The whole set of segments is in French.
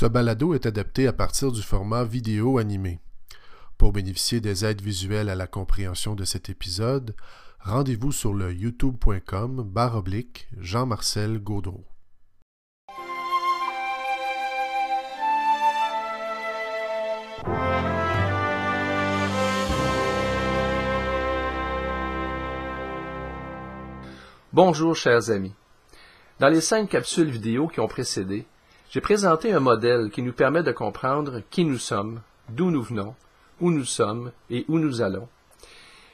Ce balado est adapté à partir du format vidéo animé. Pour bénéficier des aides visuelles à la compréhension de cet épisode, rendez-vous sur le youtube.com oblique Jean-Marcel Gaudreau. Bonjour chers amis. Dans les cinq capsules vidéo qui ont précédé, j'ai présenté un modèle qui nous permet de comprendre qui nous sommes, d'où nous venons, où nous sommes et où nous allons.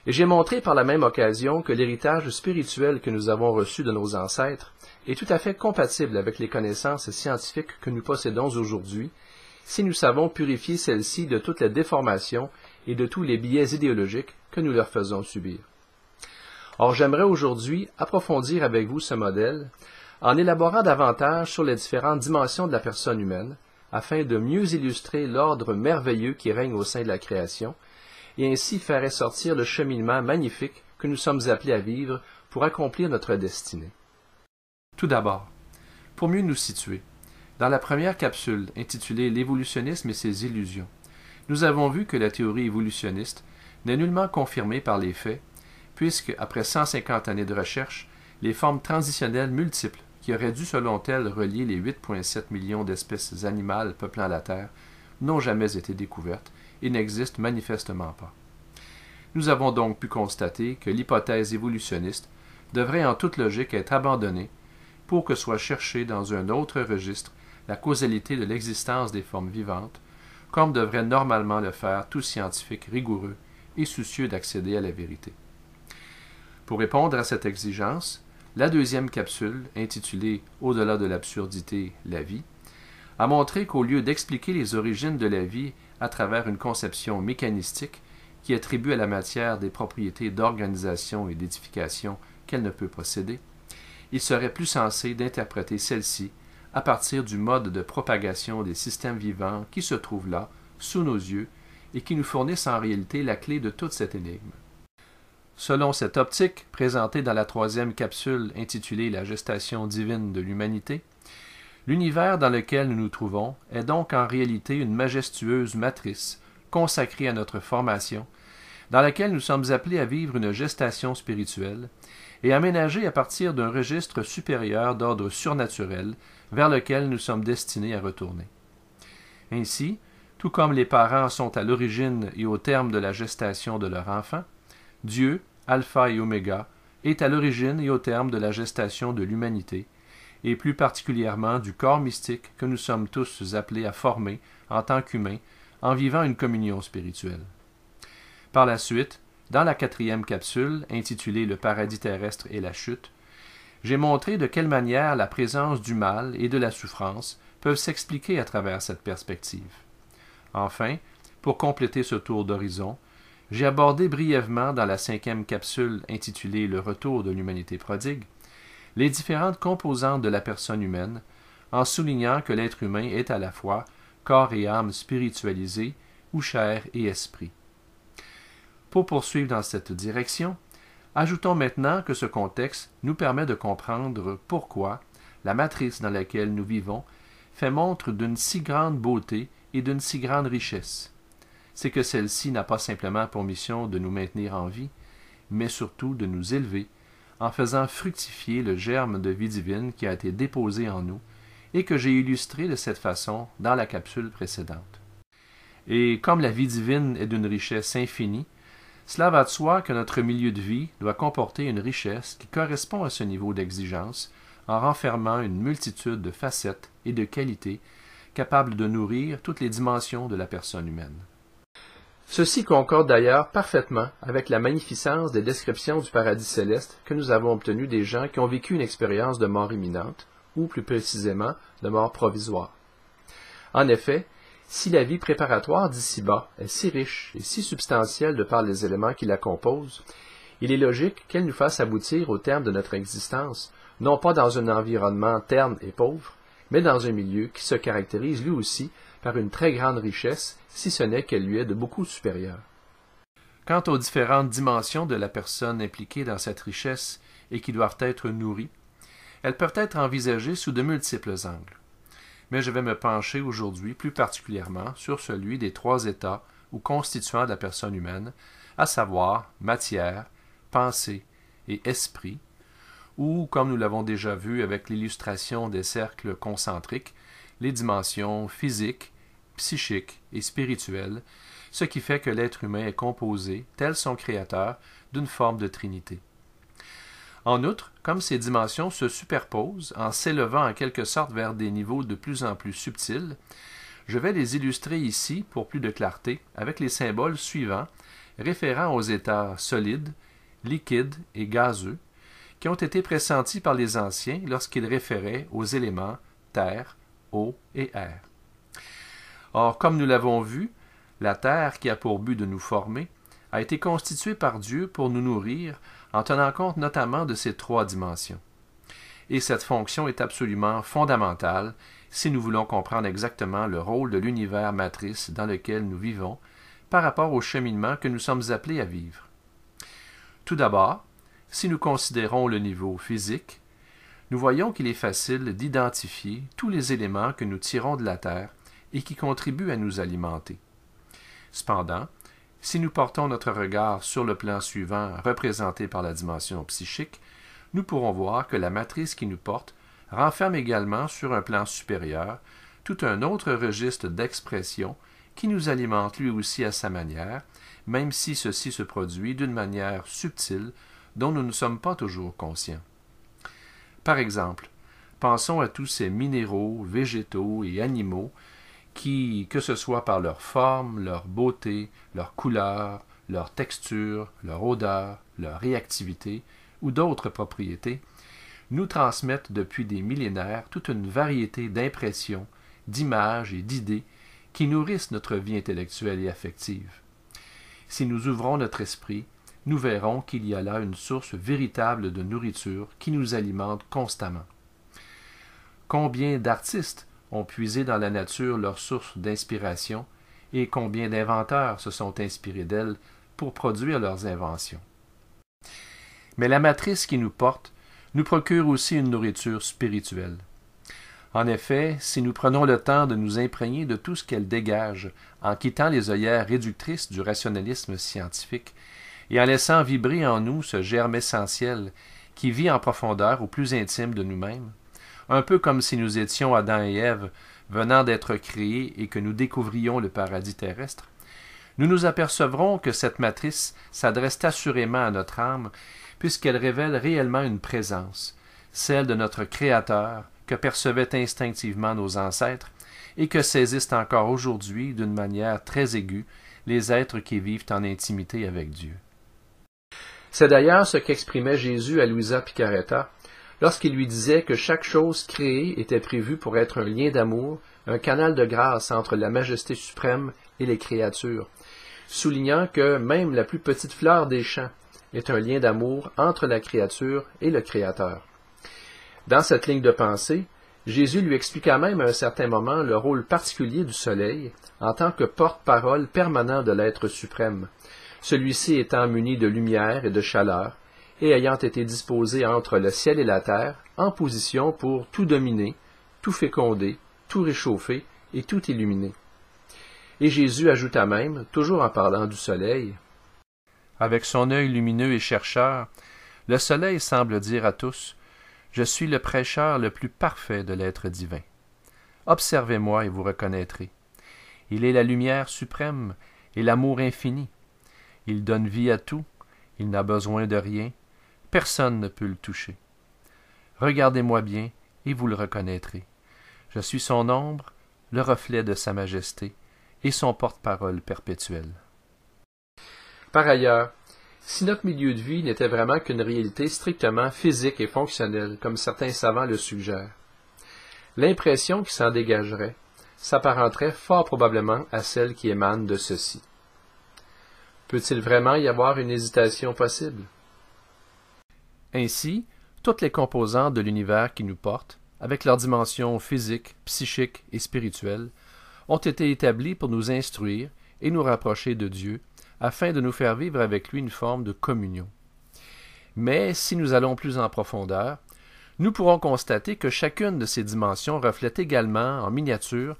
Et j'ai montré par la même occasion que l'héritage spirituel que nous avons reçu de nos ancêtres est tout à fait compatible avec les connaissances scientifiques que nous possédons aujourd'hui, si nous savons purifier celles-ci de toutes les déformations et de tous les biais idéologiques que nous leur faisons subir. Or, j'aimerais aujourd'hui approfondir avec vous ce modèle en élaborant davantage sur les différentes dimensions de la personne humaine, afin de mieux illustrer l'ordre merveilleux qui règne au sein de la création, et ainsi faire ressortir le cheminement magnifique que nous sommes appelés à vivre pour accomplir notre destinée. Tout d'abord, pour mieux nous situer, dans la première capsule intitulée L'évolutionnisme et ses illusions, nous avons vu que la théorie évolutionniste n'est nullement confirmée par les faits, puisque, après 150 années de recherche, les formes transitionnelles multiples qui auraient dû, selon elle, relier les 8,7 millions d'espèces animales peuplant la Terre, n'ont jamais été découvertes et n'existent manifestement pas. Nous avons donc pu constater que l'hypothèse évolutionniste devrait en toute logique être abandonnée pour que soit cherchée dans un autre registre la causalité de l'existence des formes vivantes, comme devrait normalement le faire tout scientifique rigoureux et soucieux d'accéder à la vérité. Pour répondre à cette exigence, la deuxième capsule, intitulée Au-delà de l'absurdité, la vie, a montré qu'au lieu d'expliquer les origines de la vie à travers une conception mécanistique qui attribue à la matière des propriétés d'organisation et d'édification qu'elle ne peut posséder, il serait plus sensé d'interpréter celle-ci à partir du mode de propagation des systèmes vivants qui se trouvent là, sous nos yeux, et qui nous fournissent en réalité la clé de toute cette énigme. Selon cette optique, présentée dans la troisième capsule intitulée La gestation divine de l'humanité, l'univers dans lequel nous nous trouvons est donc en réalité une majestueuse matrice consacrée à notre formation, dans laquelle nous sommes appelés à vivre une gestation spirituelle et aménagée à partir d'un registre supérieur d'ordre surnaturel vers lequel nous sommes destinés à retourner. Ainsi, tout comme les parents sont à l'origine et au terme de la gestation de leur enfant, Dieu, Alpha et Oméga, est à l'origine et au terme de la gestation de l'humanité, et plus particulièrement du corps mystique que nous sommes tous appelés à former en tant qu'humains en vivant une communion spirituelle. Par la suite, dans la quatrième capsule, intitulée Le paradis terrestre et la chute, j'ai montré de quelle manière la présence du mal et de la souffrance peuvent s'expliquer à travers cette perspective. Enfin, pour compléter ce tour d'horizon, j'ai abordé brièvement dans la cinquième capsule intitulée Le retour de l'humanité prodigue les différentes composantes de la personne humaine, en soulignant que l'être humain est à la fois corps et âme spiritualisés ou chair et esprit. Pour poursuivre dans cette direction, ajoutons maintenant que ce contexte nous permet de comprendre pourquoi la matrice dans laquelle nous vivons fait montre d'une si grande beauté et d'une si grande richesse c'est que celle-ci n'a pas simplement pour mission de nous maintenir en vie, mais surtout de nous élever, en faisant fructifier le germe de vie divine qui a été déposé en nous, et que j'ai illustré de cette façon dans la capsule précédente. Et comme la vie divine est d'une richesse infinie, cela va de soi que notre milieu de vie doit comporter une richesse qui correspond à ce niveau d'exigence, en renfermant une multitude de facettes et de qualités capables de nourrir toutes les dimensions de la personne humaine. Ceci concorde d'ailleurs parfaitement avec la magnificence des descriptions du paradis céleste que nous avons obtenues des gens qui ont vécu une expérience de mort imminente, ou plus précisément de mort provisoire. En effet, si la vie préparatoire d'ici-bas est si riche et si substantielle de par les éléments qui la composent, il est logique qu'elle nous fasse aboutir au terme de notre existence, non pas dans un environnement terne et pauvre, mais dans un milieu qui se caractérise lui aussi par une très grande richesse, si ce n'est qu'elle lui est de beaucoup supérieure. Quant aux différentes dimensions de la personne impliquée dans cette richesse et qui doivent être nourries, elles peuvent être envisagées sous de multiples angles. mais je vais me pencher aujourd'hui plus particulièrement sur celui des trois états ou constituants de la personne humaine, à savoir matière, pensée et esprit, ou, comme nous l'avons déjà vu avec l'illustration des cercles concentriques, les dimensions physiques, psychiques et spirituelles, ce qui fait que l'être humain est composé, tel son créateur, d'une forme de trinité. En outre, comme ces dimensions se superposent en s'élevant en quelque sorte vers des niveaux de plus en plus subtils, je vais les illustrer ici pour plus de clarté avec les symboles suivants référant aux états solides, liquides et gazeux, qui ont été pressentis par les anciens lorsqu'ils référaient aux éléments terre, eau et air. Or, comme nous l'avons vu, la terre qui a pour but de nous former a été constituée par Dieu pour nous nourrir en tenant compte notamment de ces trois dimensions. Et cette fonction est absolument fondamentale si nous voulons comprendre exactement le rôle de l'univers matrice dans lequel nous vivons par rapport au cheminement que nous sommes appelés à vivre. Tout d'abord, si nous considérons le niveau physique, nous voyons qu'il est facile d'identifier tous les éléments que nous tirons de la Terre et qui contribuent à nous alimenter. Cependant, si nous portons notre regard sur le plan suivant représenté par la dimension psychique, nous pourrons voir que la matrice qui nous porte renferme également sur un plan supérieur tout un autre registre d'expression qui nous alimente lui aussi à sa manière, même si ceci se produit d'une manière subtile dont nous ne sommes pas toujours conscients. Par exemple, pensons à tous ces minéraux, végétaux et animaux qui, que ce soit par leur forme, leur beauté, leur couleur, leur texture, leur odeur, leur réactivité ou d'autres propriétés, nous transmettent depuis des millénaires toute une variété d'impressions, d'images et d'idées qui nourrissent notre vie intellectuelle et affective. Si nous ouvrons notre esprit, nous verrons qu'il y a là une source véritable de nourriture qui nous alimente constamment. Combien d'artistes ont puisé dans la nature leur source d'inspiration et combien d'inventeurs se sont inspirés d'elle pour produire leurs inventions? Mais la matrice qui nous porte nous procure aussi une nourriture spirituelle. En effet, si nous prenons le temps de nous imprégner de tout ce qu'elle dégage en quittant les œillères réductrices du rationalisme scientifique et en laissant vibrer en nous ce germe essentiel qui vit en profondeur au plus intime de nous-mêmes, un peu comme si nous étions Adam et Ève venant d'être créés et que nous découvrions le paradis terrestre, nous nous apercevrons que cette matrice s'adresse assurément à notre âme, puisqu'elle révèle réellement une présence, celle de notre Créateur, que percevaient instinctivement nos ancêtres, et que saisissent encore aujourd'hui d'une manière très aiguë les êtres qui vivent en intimité avec Dieu. C'est d'ailleurs ce qu'exprimait Jésus à Louisa Picaretta lorsqu'il lui disait que chaque chose créée était prévue pour être un lien d'amour, un canal de grâce entre la majesté suprême et les créatures, soulignant que même la plus petite fleur des champs est un lien d'amour entre la créature et le Créateur. Dans cette ligne de pensée, Jésus lui expliqua même à un certain moment le rôle particulier du soleil en tant que porte-parole permanent de l'être suprême, celui-ci étant muni de lumière et de chaleur, et ayant été disposé entre le ciel et la terre, en position pour tout dominer, tout féconder, tout réchauffer et tout illuminer. Et Jésus ajouta même, toujours en parlant du soleil, Avec son œil lumineux et chercheur, le soleil semble dire à tous, Je suis le prêcheur le plus parfait de l'être divin. Observez-moi et vous reconnaîtrez. Il est la lumière suprême et l'amour infini. Il donne vie à tout, il n'a besoin de rien, personne ne peut le toucher. Regardez-moi bien, et vous le reconnaîtrez. Je suis son ombre, le reflet de sa majesté, et son porte-parole perpétuel. Par ailleurs, si notre milieu de vie n'était vraiment qu'une réalité strictement physique et fonctionnelle, comme certains savants le suggèrent, l'impression qui s'en dégagerait s'apparenterait fort probablement à celle qui émane de ceci. Peut-il vraiment y avoir une hésitation possible? Ainsi, toutes les composantes de l'univers qui nous porte, avec leurs dimensions physiques, psychiques et spirituelles, ont été établies pour nous instruire et nous rapprocher de Dieu, afin de nous faire vivre avec lui une forme de communion. Mais si nous allons plus en profondeur, nous pourrons constater que chacune de ces dimensions reflète également, en miniature,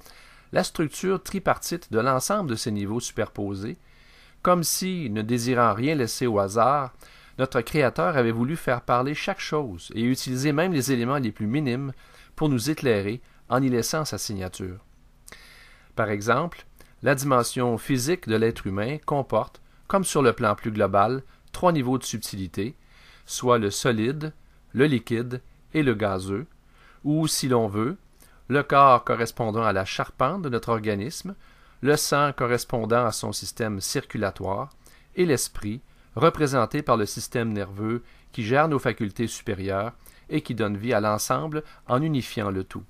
la structure tripartite de l'ensemble de ces niveaux superposés, comme si, ne désirant rien laisser au hasard, notre Créateur avait voulu faire parler chaque chose et utiliser même les éléments les plus minimes pour nous éclairer en y laissant sa signature. Par exemple, la dimension physique de l'être humain comporte, comme sur le plan plus global, trois niveaux de subtilité, soit le solide, le liquide et le gazeux, ou, si l'on veut, le corps correspondant à la charpente de notre organisme, le sang correspondant à son système circulatoire, et l'esprit, représenté par le système nerveux qui gère nos facultés supérieures et qui donne vie à l'ensemble en unifiant le tout.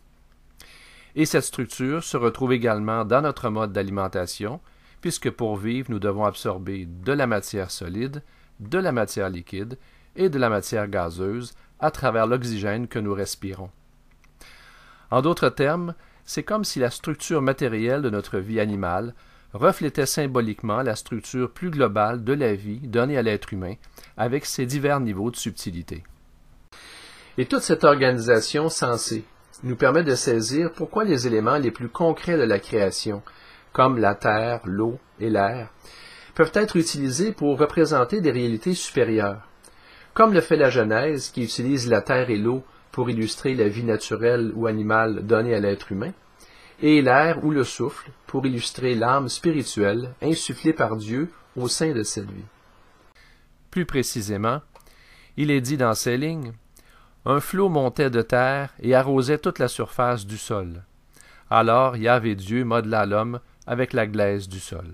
Et cette structure se retrouve également dans notre mode d'alimentation, puisque pour vivre, nous devons absorber de la matière solide, de la matière liquide et de la matière gazeuse à travers l'oxygène que nous respirons. En d'autres termes, c'est comme si la structure matérielle de notre vie animale reflétait symboliquement la structure plus globale de la vie donnée à l'être humain, avec ses divers niveaux de subtilité. Et toute cette organisation sensée nous permet de saisir pourquoi les éléments les plus concrets de la création, comme la terre, l'eau et l'air, peuvent être utilisés pour représenter des réalités supérieures, comme le fait la Genèse qui utilise la terre et l'eau pour illustrer la vie naturelle ou animale donnée à l'être humain, et l'air ou le souffle pour illustrer l'âme spirituelle insufflée par Dieu au sein de cette vie. Plus précisément, il est dit dans ces lignes Un flot montait de terre et arrosait toute la surface du sol. Alors Yahvé Dieu modela l'homme avec la glaise du sol.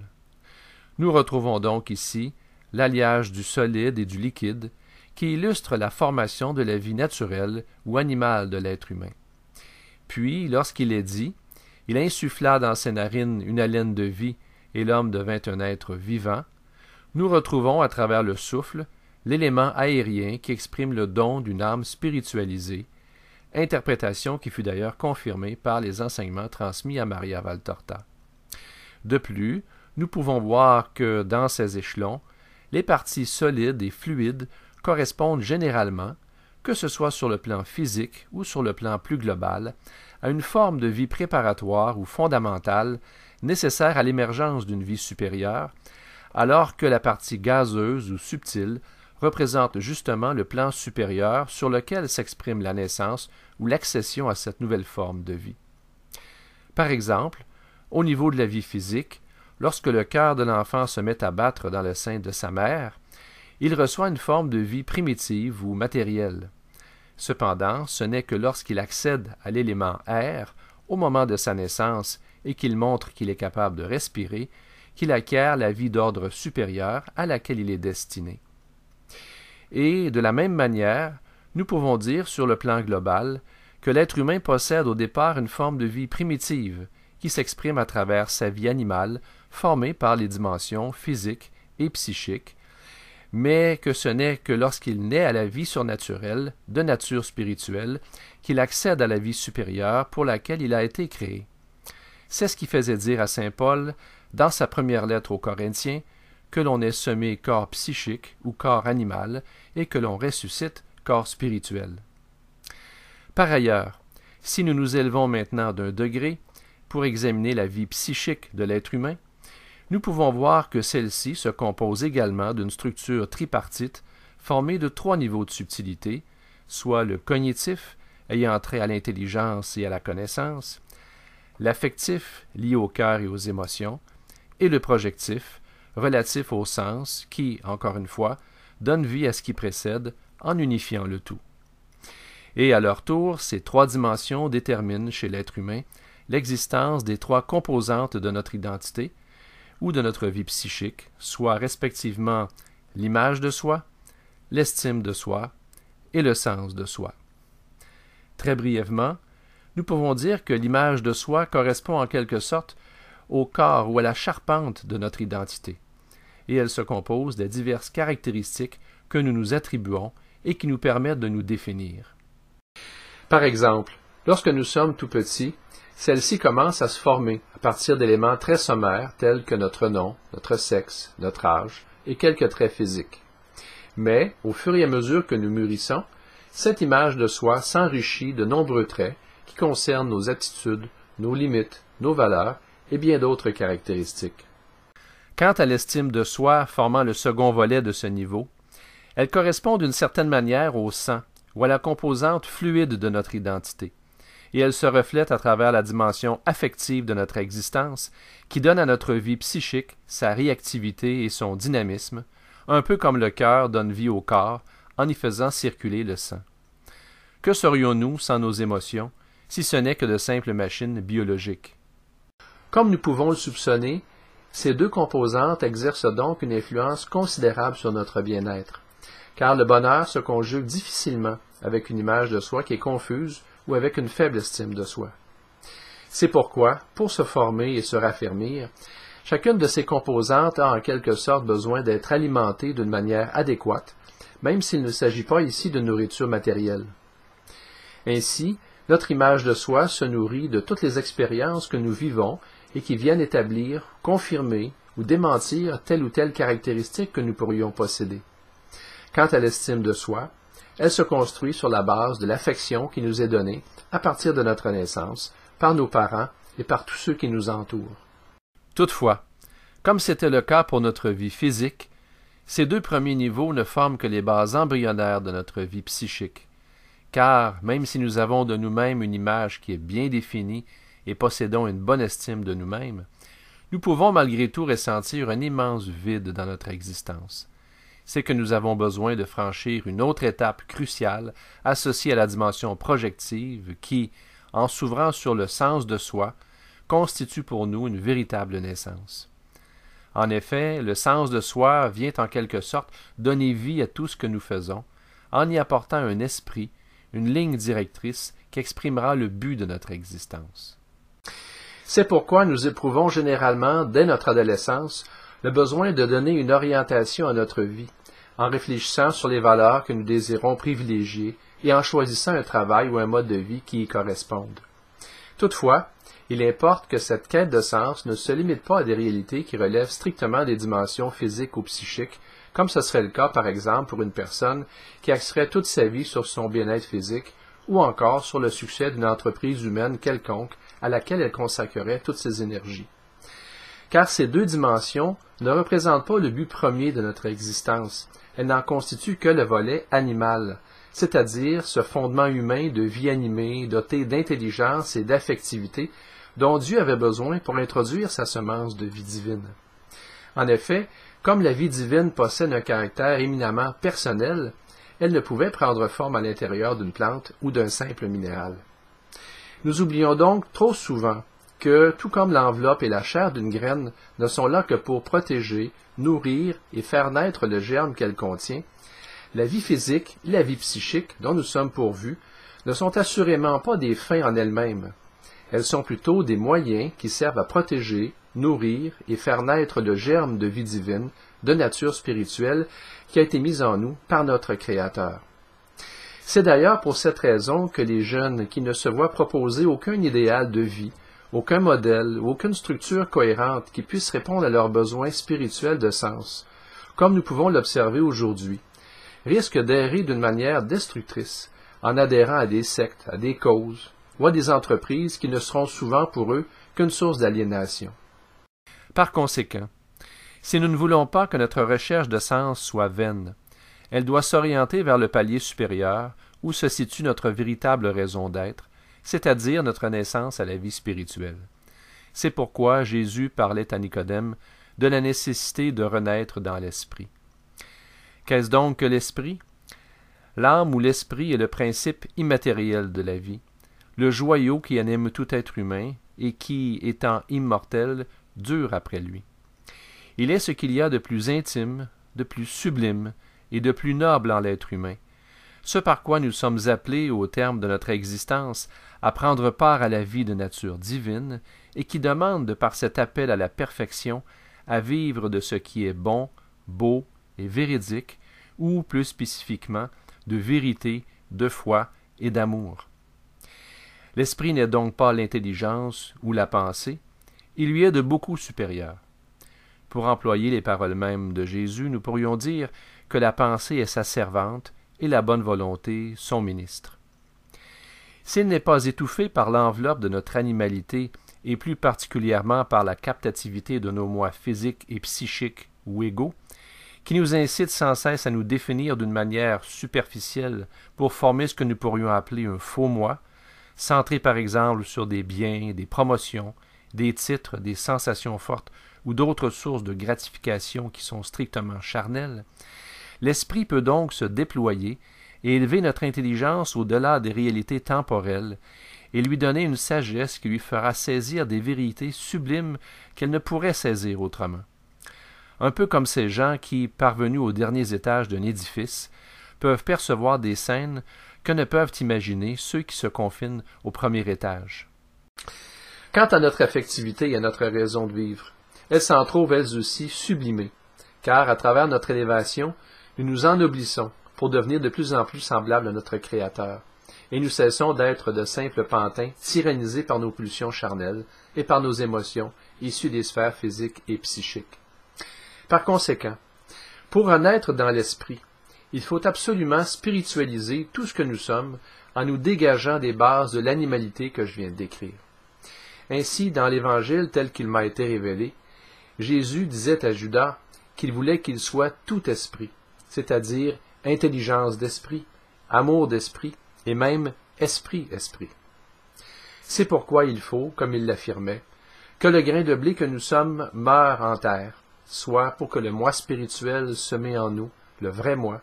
Nous retrouvons donc ici l'alliage du solide et du liquide qui illustre la formation de la vie naturelle ou animale de l'être humain. Puis, lorsqu'il est dit, il insuffla dans ses narines une haleine de vie, et l'homme devint un être vivant, nous retrouvons à travers le souffle l'élément aérien qui exprime le don d'une âme spiritualisée, interprétation qui fut d'ailleurs confirmée par les enseignements transmis à Maria Valtorta. De plus, nous pouvons voir que dans ces échelons, les parties solides et fluides correspondent généralement, que ce soit sur le plan physique ou sur le plan plus global, à une forme de vie préparatoire ou fondamentale nécessaire à l'émergence d'une vie supérieure, alors que la partie gazeuse ou subtile représente justement le plan supérieur sur lequel s'exprime la naissance ou l'accession à cette nouvelle forme de vie. Par exemple, au niveau de la vie physique, lorsque le cœur de l'enfant se met à battre dans le sein de sa mère, il reçoit une forme de vie primitive ou matérielle. Cependant, ce n'est que lorsqu'il accède à l'élément air, au moment de sa naissance, et qu'il montre qu'il est capable de respirer, qu'il acquiert la vie d'ordre supérieur à laquelle il est destiné. Et, de la même manière, nous pouvons dire sur le plan global que l'être humain possède au départ une forme de vie primitive qui s'exprime à travers sa vie animale formée par les dimensions physiques et psychiques mais que ce n'est que lorsqu'il naît à la vie surnaturelle, de nature spirituelle, qu'il accède à la vie supérieure pour laquelle il a été créé. C'est ce qui faisait dire à saint Paul, dans sa première lettre aux Corinthiens, que l'on est semé corps psychique ou corps animal, et que l'on ressuscite corps spirituel. Par ailleurs, si nous nous élevons maintenant d'un degré pour examiner la vie psychique de l'être humain, nous pouvons voir que celle-ci se compose également d'une structure tripartite formée de trois niveaux de subtilité, soit le cognitif, ayant trait à l'intelligence et à la connaissance, l'affectif, lié au cœur et aux émotions, et le projectif, relatif au sens, qui, encore une fois, donne vie à ce qui précède en unifiant le tout. Et à leur tour, ces trois dimensions déterminent chez l'être humain l'existence des trois composantes de notre identité, ou de notre vie psychique, soit respectivement l'image de soi, l'estime de soi et le sens de soi. Très brièvement, nous pouvons dire que l'image de soi correspond en quelque sorte au corps ou à la charpente de notre identité, et elle se compose des diverses caractéristiques que nous nous attribuons et qui nous permettent de nous définir. Par exemple, lorsque nous sommes tout petits, celle-ci commence à se former à partir d'éléments très sommaires tels que notre nom, notre sexe, notre âge et quelques traits physiques. Mais, au fur et à mesure que nous mûrissons, cette image de soi s'enrichit de nombreux traits qui concernent nos attitudes, nos limites, nos valeurs et bien d'autres caractéristiques. Quant à l'estime de soi formant le second volet de ce niveau, elle correspond d'une certaine manière au sang ou à la composante fluide de notre identité, et elle se reflète à travers la dimension affective de notre existence qui donne à notre vie psychique sa réactivité et son dynamisme, un peu comme le cœur donne vie au corps en y faisant circuler le sang. Que serions-nous sans nos émotions, si ce n'est que de simples machines biologiques? Comme nous pouvons le soupçonner, ces deux composantes exercent donc une influence considérable sur notre bien-être, car le bonheur se conjugue difficilement avec une image de soi qui est confuse ou avec une faible estime de soi. C'est pourquoi, pour se former et se raffermir, chacune de ces composantes a en quelque sorte besoin d'être alimentée d'une manière adéquate, même s'il ne s'agit pas ici de nourriture matérielle. Ainsi, notre image de soi se nourrit de toutes les expériences que nous vivons et qui viennent établir, confirmer ou démentir telle ou telle caractéristique que nous pourrions posséder. Quant à l'estime de soi, elle se construit sur la base de l'affection qui nous est donnée à partir de notre naissance, par nos parents et par tous ceux qui nous entourent. Toutefois, comme c'était le cas pour notre vie physique, ces deux premiers niveaux ne forment que les bases embryonnaires de notre vie psychique. Car, même si nous avons de nous-mêmes une image qui est bien définie et possédons une bonne estime de nous-mêmes, nous pouvons malgré tout ressentir un immense vide dans notre existence c'est que nous avons besoin de franchir une autre étape cruciale associée à la dimension projective qui, en s'ouvrant sur le sens de soi, constitue pour nous une véritable naissance. En effet, le sens de soi vient en quelque sorte donner vie à tout ce que nous faisons, en y apportant un esprit, une ligne directrice qui exprimera le but de notre existence. C'est pourquoi nous éprouvons généralement, dès notre adolescence, le besoin de donner une orientation à notre vie, en réfléchissant sur les valeurs que nous désirons privilégier et en choisissant un travail ou un mode de vie qui y correspondent. Toutefois, il importe que cette quête de sens ne se limite pas à des réalités qui relèvent strictement des dimensions physiques ou psychiques, comme ce serait le cas par exemple pour une personne qui axerait toute sa vie sur son bien-être physique ou encore sur le succès d'une entreprise humaine quelconque à laquelle elle consacrerait toutes ses énergies. Car ces deux dimensions ne représentent pas le but premier de notre existence, elle n'en constitue que le volet animal, c'est-à-dire ce fondement humain de vie animée, doté d'intelligence et d'affectivité, dont Dieu avait besoin pour introduire sa semence de vie divine. En effet, comme la vie divine possède un caractère éminemment personnel, elle ne pouvait prendre forme à l'intérieur d'une plante ou d'un simple minéral. Nous oublions donc trop souvent que, tout comme l'enveloppe et la chair d'une graine ne sont là que pour protéger, nourrir et faire naître le germe qu'elle contient, la vie physique la vie psychique dont nous sommes pourvus ne sont assurément pas des fins en elles-mêmes. Elles sont plutôt des moyens qui servent à protéger, nourrir et faire naître le germe de vie divine, de nature spirituelle, qui a été mis en nous par notre Créateur. C'est d'ailleurs pour cette raison que les jeunes qui ne se voient proposer aucun idéal de vie aucun modèle ou aucune structure cohérente qui puisse répondre à leurs besoins spirituels de sens, comme nous pouvons l'observer aujourd'hui, risque d'errer d'une manière destructrice en adhérant à des sectes, à des causes ou à des entreprises qui ne seront souvent pour eux qu'une source d'aliénation. Par conséquent, si nous ne voulons pas que notre recherche de sens soit vaine, elle doit s'orienter vers le palier supérieur où se situe notre véritable raison d'être, c'est-à-dire notre naissance à la vie spirituelle. C'est pourquoi Jésus parlait à Nicodème de la nécessité de renaître dans l'esprit. Qu'est-ce donc que l'esprit? L'âme ou l'esprit est le principe immatériel de la vie, le joyau qui anime tout être humain et qui, étant immortel, dure après lui. Il est ce qu'il y a de plus intime, de plus sublime et de plus noble en l'être humain, ce par quoi nous sommes appelés au terme de notre existence à prendre part à la vie de nature divine, et qui demande, de par cet appel à la perfection, à vivre de ce qui est bon, beau et véridique, ou plus spécifiquement, de vérité, de foi et d'amour. L'esprit n'est donc pas l'intelligence ou la pensée, il lui est de beaucoup supérieur. Pour employer les paroles mêmes de Jésus, nous pourrions dire que la pensée est sa servante et la bonne volonté son ministre. S'il n'est pas étouffé par l'enveloppe de notre animalité, et plus particulièrement par la captativité de nos moi physiques et psychiques ou égaux, qui nous incite sans cesse à nous définir d'une manière superficielle pour former ce que nous pourrions appeler un faux moi, centré par exemple sur des biens, des promotions, des titres, des sensations fortes ou d'autres sources de gratification qui sont strictement charnelles, l'esprit peut donc se déployer et élever notre intelligence au-delà des réalités temporelles et lui donner une sagesse qui lui fera saisir des vérités sublimes qu'elle ne pourrait saisir autrement. Un peu comme ces gens qui, parvenus aux derniers étages d'un édifice, peuvent percevoir des scènes que ne peuvent imaginer ceux qui se confinent au premier étage. Quant à notre affectivité et à notre raison de vivre, elles s'en trouvent elles aussi sublimées, car à travers notre élévation, nous nous ennoblissons pour devenir de plus en plus semblables à notre Créateur, et nous cessons d'être de simples pantins tyrannisés par nos pulsions charnelles et par nos émotions issues des sphères physiques et psychiques. Par conséquent, pour renaître dans l'esprit, il faut absolument spiritualiser tout ce que nous sommes en nous dégageant des bases de l'animalité que je viens de décrire. Ainsi, dans l'Évangile tel qu'il m'a été révélé, Jésus disait à Judas qu'il voulait qu'il soit tout esprit, c'est-à-dire intelligence d'esprit, amour d'esprit et même esprit-esprit. C'est pourquoi il faut, comme il l'affirmait, que le grain de blé que nous sommes meure en terre, soit pour que le moi spirituel semé en nous, le vrai moi,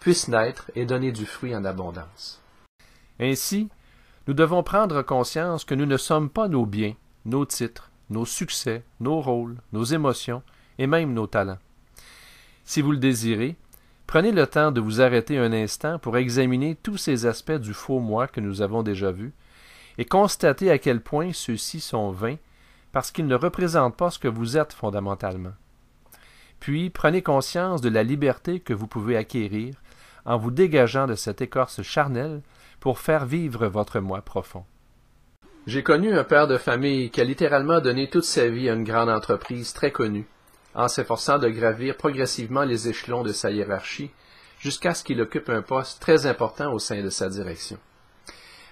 puisse naître et donner du fruit en abondance. Ainsi, nous devons prendre conscience que nous ne sommes pas nos biens, nos titres, nos succès, nos rôles, nos émotions et même nos talents. Si vous le désirez, prenez le temps de vous arrêter un instant pour examiner tous ces aspects du faux moi que nous avons déjà vus et constater à quel point ceux-ci sont vains parce qu'ils ne représentent pas ce que vous êtes fondamentalement. Puis prenez conscience de la liberté que vous pouvez acquérir en vous dégageant de cette écorce charnelle pour faire vivre votre moi profond. J'ai connu un père de famille qui a littéralement donné toute sa vie à une grande entreprise très connue, en s'efforçant de gravir progressivement les échelons de sa hiérarchie jusqu'à ce qu'il occupe un poste très important au sein de sa direction.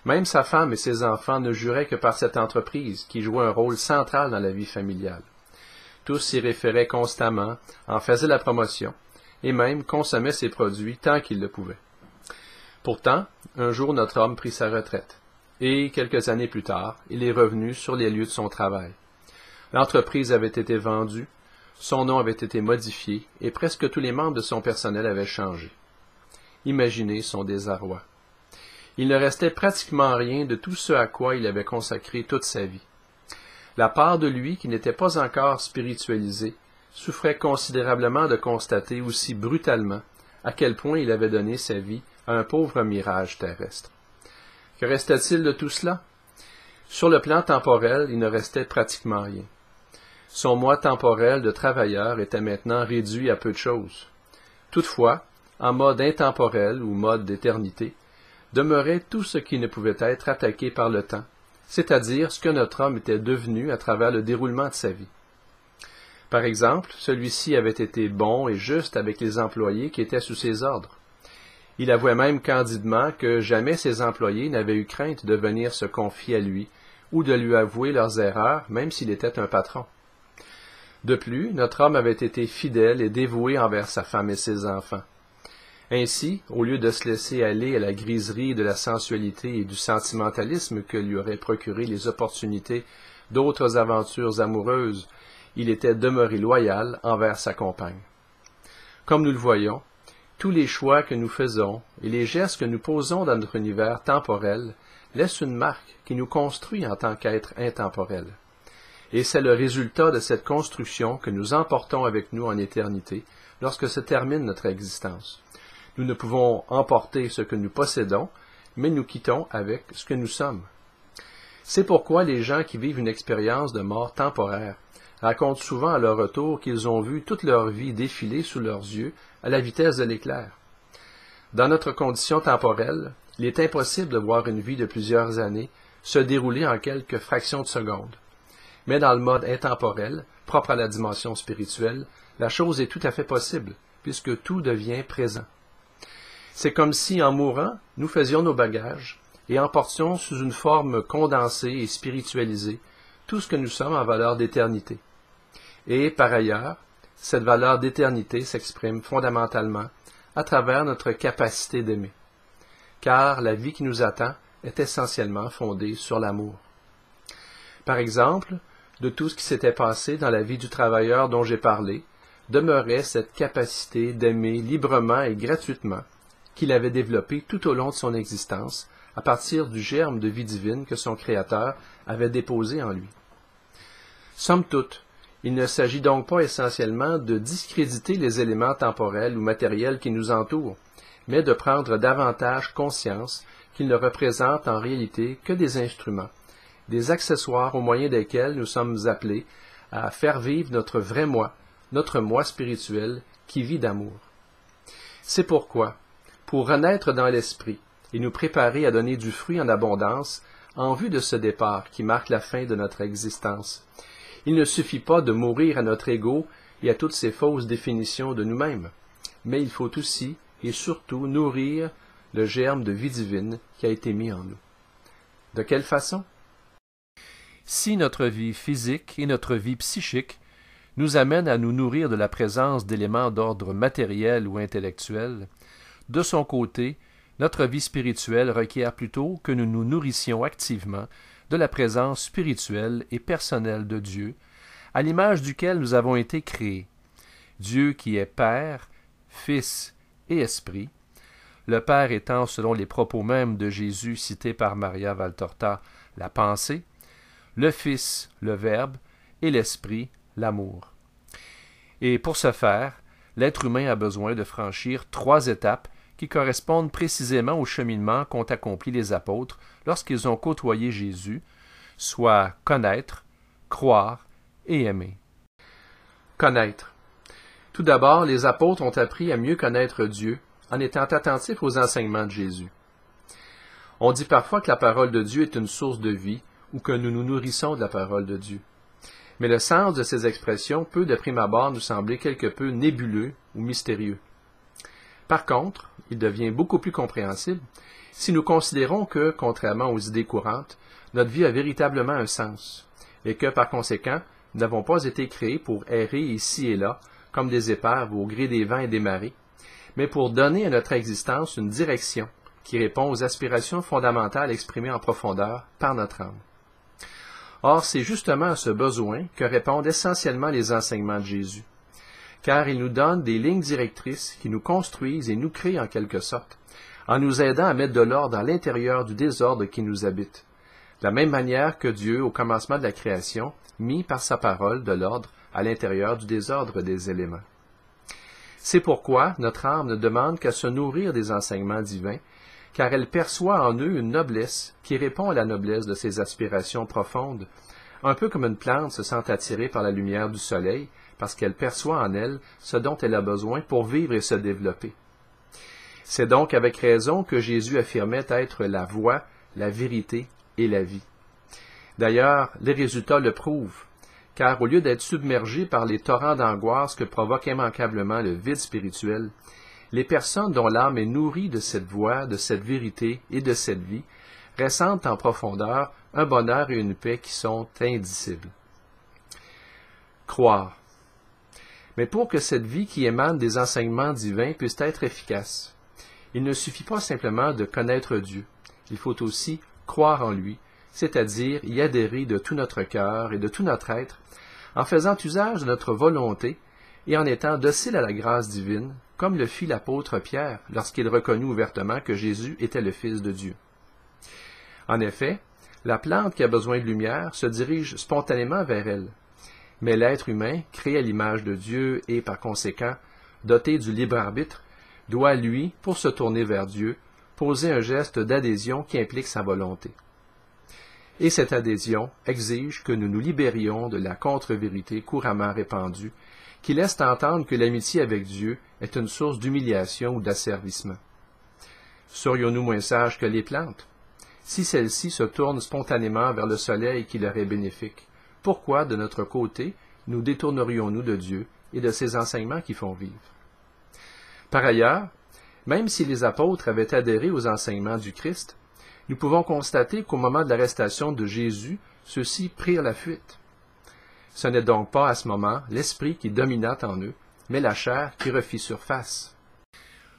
Même sa femme et ses enfants ne juraient que par cette entreprise qui jouait un rôle central dans la vie familiale. Tous s'y référaient constamment, en faisaient la promotion, et même consommaient ses produits tant qu'ils le pouvaient. Pourtant, un jour notre homme prit sa retraite, et quelques années plus tard, il est revenu sur les lieux de son travail. L'entreprise avait été vendue, son nom avait été modifié, et presque tous les membres de son personnel avaient changé. Imaginez son désarroi. Il ne restait pratiquement rien de tout ce à quoi il avait consacré toute sa vie. La part de lui qui n'était pas encore spiritualisée souffrait considérablement de constater aussi brutalement à quel point il avait donné sa vie à un pauvre mirage terrestre. Que restait-il de tout cela? Sur le plan temporel, il ne restait pratiquement rien. Son moi temporel de travailleur était maintenant réduit à peu de choses. Toutefois, en mode intemporel ou mode d'éternité, demeurait tout ce qui ne pouvait être attaqué par le temps, c'est-à-dire ce que notre homme était devenu à travers le déroulement de sa vie. Par exemple, celui-ci avait été bon et juste avec les employés qui étaient sous ses ordres. Il avouait même candidement que jamais ses employés n'avaient eu crainte de venir se confier à lui ou de lui avouer leurs erreurs, même s'il était un patron. De plus, notre homme avait été fidèle et dévoué envers sa femme et ses enfants. Ainsi, au lieu de se laisser aller à la griserie de la sensualité et du sentimentalisme que lui auraient procuré les opportunités d'autres aventures amoureuses, il était demeuré loyal envers sa compagne. Comme nous le voyons, tous les choix que nous faisons et les gestes que nous posons dans notre univers temporel laissent une marque qui nous construit en tant qu'être intemporel. Et c'est le résultat de cette construction que nous emportons avec nous en éternité lorsque se termine notre existence. Nous ne pouvons emporter ce que nous possédons, mais nous quittons avec ce que nous sommes. C'est pourquoi les gens qui vivent une expérience de mort temporaire racontent souvent à leur retour qu'ils ont vu toute leur vie défiler sous leurs yeux à la vitesse de l'éclair. Dans notre condition temporelle, il est impossible de voir une vie de plusieurs années se dérouler en quelques fractions de secondes. Mais dans le mode intemporel, propre à la dimension spirituelle, la chose est tout à fait possible, puisque tout devient présent. C'est comme si, en mourant, nous faisions nos bagages et emportions sous une forme condensée et spiritualisée tout ce que nous sommes en valeur d'éternité. Et, par ailleurs, cette valeur d'éternité s'exprime fondamentalement à travers notre capacité d'aimer. Car la vie qui nous attend est essentiellement fondée sur l'amour. Par exemple, de tout ce qui s'était passé dans la vie du travailleur dont j'ai parlé, demeurait cette capacité d'aimer librement et gratuitement qu'il avait développée tout au long de son existence à partir du germe de vie divine que son Créateur avait déposé en lui. Somme toute, il ne s'agit donc pas essentiellement de discréditer les éléments temporels ou matériels qui nous entourent, mais de prendre davantage conscience qu'ils ne représentent en réalité que des instruments, des accessoires au moyen desquels nous sommes appelés à faire vivre notre vrai moi, notre moi spirituel qui vit d'amour. C'est pourquoi, pour renaître dans l'esprit et nous préparer à donner du fruit en abondance en vue de ce départ qui marque la fin de notre existence, il ne suffit pas de mourir à notre ego et à toutes ces fausses définitions de nous-mêmes, mais il faut aussi et surtout nourrir le germe de vie divine qui a été mis en nous. De quelle façon? Si notre vie physique et notre vie psychique nous amènent à nous nourrir de la présence d'éléments d'ordre matériel ou intellectuel, de son côté, notre vie spirituelle requiert plutôt que nous nous nourrissions activement de la présence spirituelle et personnelle de Dieu, à l'image duquel nous avons été créés. Dieu qui est Père, Fils et Esprit, le Père étant, selon les propos mêmes de Jésus cités par Maria Valtorta, la pensée, le Fils, le Verbe, et l'Esprit, l'amour. Et pour ce faire, l'être humain a besoin de franchir trois étapes qui correspondent précisément au cheminement qu'ont accompli les apôtres lorsqu'ils ont côtoyé Jésus, soit connaître, croire et aimer. Connaître. Tout d'abord, les apôtres ont appris à mieux connaître Dieu en étant attentifs aux enseignements de Jésus. On dit parfois que la parole de Dieu est une source de vie ou que nous nous nourrissons de la parole de Dieu. Mais le sens de ces expressions peut de prime abord nous sembler quelque peu nébuleux ou mystérieux. Par contre, il devient beaucoup plus compréhensible si nous considérons que, contrairement aux idées courantes, notre vie a véritablement un sens, et que, par conséquent, nous n'avons pas été créés pour errer ici et là, comme des épaves au gré des vents et des marées, mais pour donner à notre existence une direction qui répond aux aspirations fondamentales exprimées en profondeur par notre âme. Or, c'est justement à ce besoin que répondent essentiellement les enseignements de Jésus car il nous donne des lignes directrices qui nous construisent et nous créent en quelque sorte, en nous aidant à mettre de l'ordre à l'intérieur du désordre qui nous habite. De la même manière que Dieu, au commencement de la création, mit par sa parole de l'ordre à l'intérieur du désordre des éléments. C'est pourquoi notre âme ne demande qu'à se nourrir des enseignements divins, car elle perçoit en eux une noblesse qui répond à la noblesse de ses aspirations profondes, un peu comme une plante se sent attirée par la lumière du soleil, parce qu'elle perçoit en elle ce dont elle a besoin pour vivre et se développer. C'est donc avec raison que Jésus affirmait être la voie, la vérité et la vie. D'ailleurs, les résultats le prouvent, car au lieu d'être submergés par les torrents d'angoisse que provoque immanquablement le vide spirituel, les personnes dont l'âme est nourrie de cette voie, de cette vérité et de cette vie ressentent en profondeur un bonheur et une paix qui sont indicibles. Croire. Mais pour que cette vie qui émane des enseignements divins puisse être efficace, il ne suffit pas simplement de connaître Dieu, il faut aussi croire en lui, c'est-à-dire y adhérer de tout notre cœur et de tout notre être, en faisant usage de notre volonté et en étant docile à la grâce divine, comme le fit l'apôtre Pierre lorsqu'il reconnut ouvertement que Jésus était le Fils de Dieu. En effet, la plante qui a besoin de lumière se dirige spontanément vers elle, mais l'être humain, créé à l'image de Dieu et par conséquent doté du libre arbitre, doit, lui, pour se tourner vers Dieu, poser un geste d'adhésion qui implique sa volonté. Et cette adhésion exige que nous nous libérions de la contre-vérité couramment répandue, qui laisse entendre que l'amitié avec Dieu est une source d'humiliation ou d'asservissement. Serions-nous moins sages que les plantes? Si celles-ci se tournent spontanément vers le soleil qui leur est bénéfique, pourquoi, de notre côté, nous détournerions-nous de Dieu et de ses enseignements qui font vivre? Par ailleurs, Même si les apôtres avaient adhéré aux enseignements du Christ, nous pouvons constater qu'au moment de l'arrestation de Jésus, ceux-ci prirent la fuite. Ce n'est donc pas à ce moment l'esprit qui domina en eux, mais la chair qui refit surface.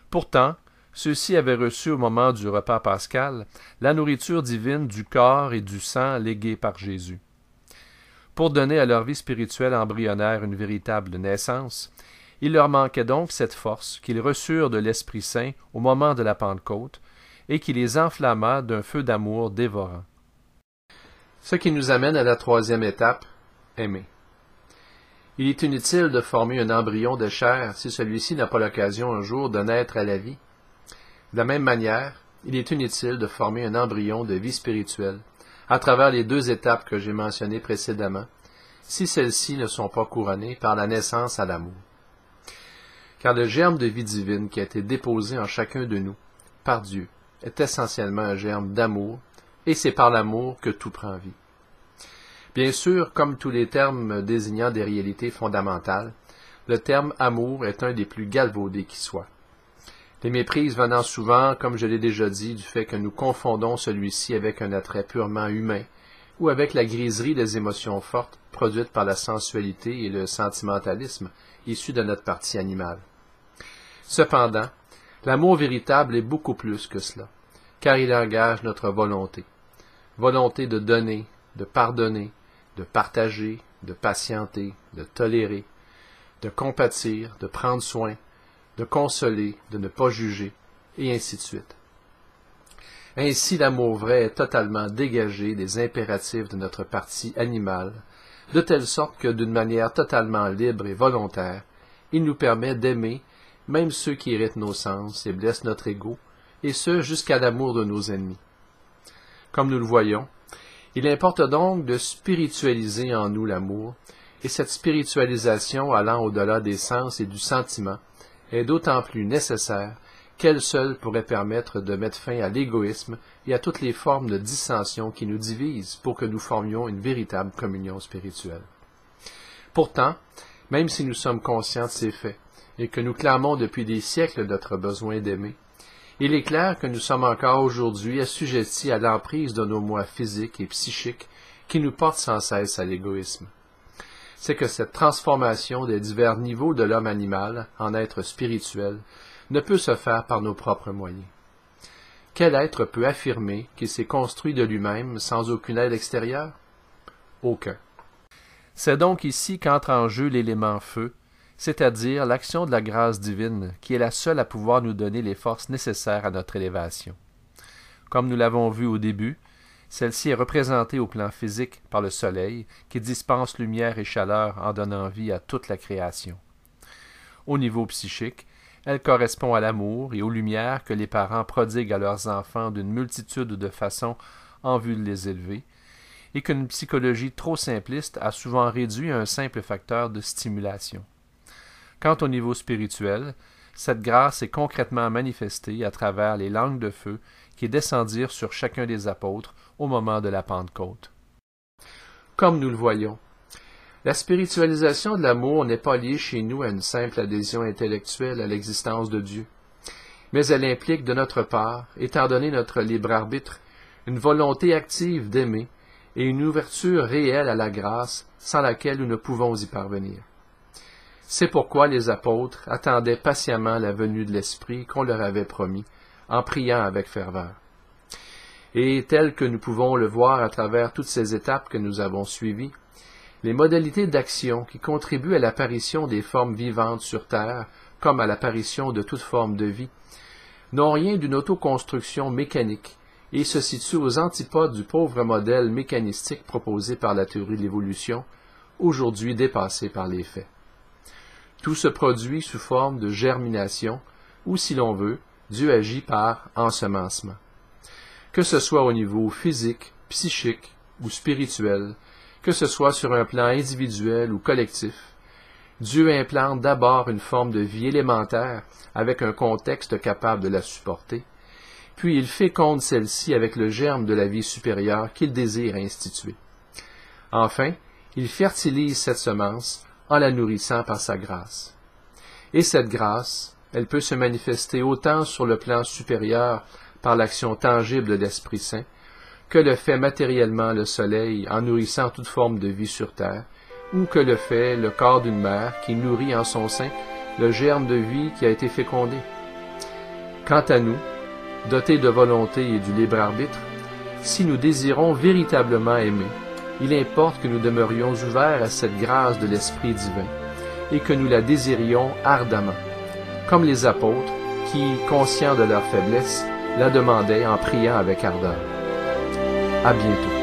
Pourtant, ceux-ci avaient reçu au moment du repas pascal la nourriture divine du corps et du sang légués par Jésus. Pour donner à leur vie spirituelle embryonnaire une véritable naissance, il leur manquait donc cette force qu'ils reçurent de l'Esprit Saint au moment de la Pentecôte, et qui les enflamma d'un feu d'amour dévorant. Ce qui nous amène à la troisième étape, aimer. Il est inutile de former un embryon de chair si celui-ci n'a pas l'occasion un jour de naître à la vie. De la même manière, il est inutile de former un embryon de vie spirituelle à travers les deux étapes que j'ai mentionnées précédemment, si celles-ci ne sont pas couronnées par la naissance à l'amour. Car le germe de vie divine qui a été déposé en chacun de nous, par Dieu, est essentiellement un germe d'amour, et c'est par l'amour que tout prend vie. Bien sûr, comme tous les termes désignant des réalités fondamentales, le terme amour est un des plus galvaudés qui soit. Les méprises venant souvent, comme je l'ai déjà dit, du fait que nous confondons celui-ci avec un attrait purement humain, ou avec la griserie des émotions fortes produites par la sensualité et le sentimentalisme issus de notre partie animale. Cependant, L'amour véritable est beaucoup plus que cela, car il engage notre volonté. Volonté de donner, de pardonner, de partager, de patienter, de tolérer, de compatir, de prendre soin, de consoler, de ne pas juger, et ainsi de suite. Ainsi l'amour vrai est totalement dégagé des impératifs de notre partie animale, de telle sorte que d'une manière totalement libre et volontaire, il nous permet d'aimer même ceux qui irritent nos sens et blessent notre ego, et ce jusqu'à l'amour de nos ennemis. Comme nous le voyons, il importe donc de spiritualiser en nous l'amour, et cette spiritualisation allant au-delà des sens et du sentiment est d'autant plus nécessaire qu'elle seule pourrait permettre de mettre fin à l'égoïsme et à toutes les formes de dissension qui nous divisent pour que nous formions une véritable communion spirituelle. Pourtant, même si nous sommes conscients de ces faits, et que nous clamons depuis des siècles notre besoin d'aimer, il est clair que nous sommes encore aujourd'hui assujettis à l'emprise de nos moi physiques et psychiques qui nous portent sans cesse à l'égoïsme. C'est que cette transformation des divers niveaux de l'homme animal en être spirituel ne peut se faire par nos propres moyens. Quel être peut affirmer qu'il s'est construit de lui-même sans aucune aide extérieure? Aucun. C'est donc ici qu'entre en jeu l'élément feu, c'est-à-dire l'action de la grâce divine, qui est la seule à pouvoir nous donner les forces nécessaires à notre élévation. Comme nous l'avons vu au début, celle-ci est représentée au plan physique par le soleil, qui dispense lumière et chaleur en donnant vie à toute la création. Au niveau psychique, elle correspond à l'amour et aux lumières que les parents prodiguent à leurs enfants d'une multitude de façons en vue de les élever, et qu'une psychologie trop simpliste a souvent réduit à un simple facteur de stimulation. Quant au niveau spirituel, cette grâce est concrètement manifestée à travers les langues de feu qui descendirent sur chacun des apôtres au moment de la Pentecôte. Comme nous le voyons, la spiritualisation de l'amour n'est pas liée chez nous à une simple adhésion intellectuelle à l'existence de Dieu, mais elle implique de notre part, étant donné notre libre arbitre, une volonté active d'aimer et une ouverture réelle à la grâce sans laquelle nous ne pouvons y parvenir. C'est pourquoi les apôtres attendaient patiemment la venue de l'Esprit qu'on leur avait promis, en priant avec ferveur. Et tel que nous pouvons le voir à travers toutes ces étapes que nous avons suivies, les modalités d'action qui contribuent à l'apparition des formes vivantes sur Terre, comme à l'apparition de toute forme de vie, n'ont rien d'une autoconstruction mécanique et se situent aux antipodes du pauvre modèle mécanistique proposé par la théorie de l'évolution, aujourd'hui dépassé par les faits. Tout se produit sous forme de germination, ou si l'on veut, Dieu agit par ensemencement. Que ce soit au niveau physique, psychique ou spirituel, que ce soit sur un plan individuel ou collectif, Dieu implante d'abord une forme de vie élémentaire avec un contexte capable de la supporter, puis il féconde celle-ci avec le germe de la vie supérieure qu'il désire instituer. Enfin, il fertilise cette semence en la nourrissant par sa grâce. Et cette grâce, Elle peut se manifester autant sur le plan supérieur par l'action tangible de l'Esprit Saint, que le fait matériellement le soleil en nourrissant toute forme de vie sur terre, ou que le fait le corps d'une mère qui nourrit en son sein le germe de vie qui a été fécondé. Quant à nous, dotés de volonté et du libre arbitre, si nous désirons véritablement aimer, il importe que nous demeurions ouverts à cette grâce de l'Esprit divin et que nous la désirions ardemment, comme les apôtres qui, conscients de leur faiblesse, la demandaient en priant avec ardeur. À bientôt.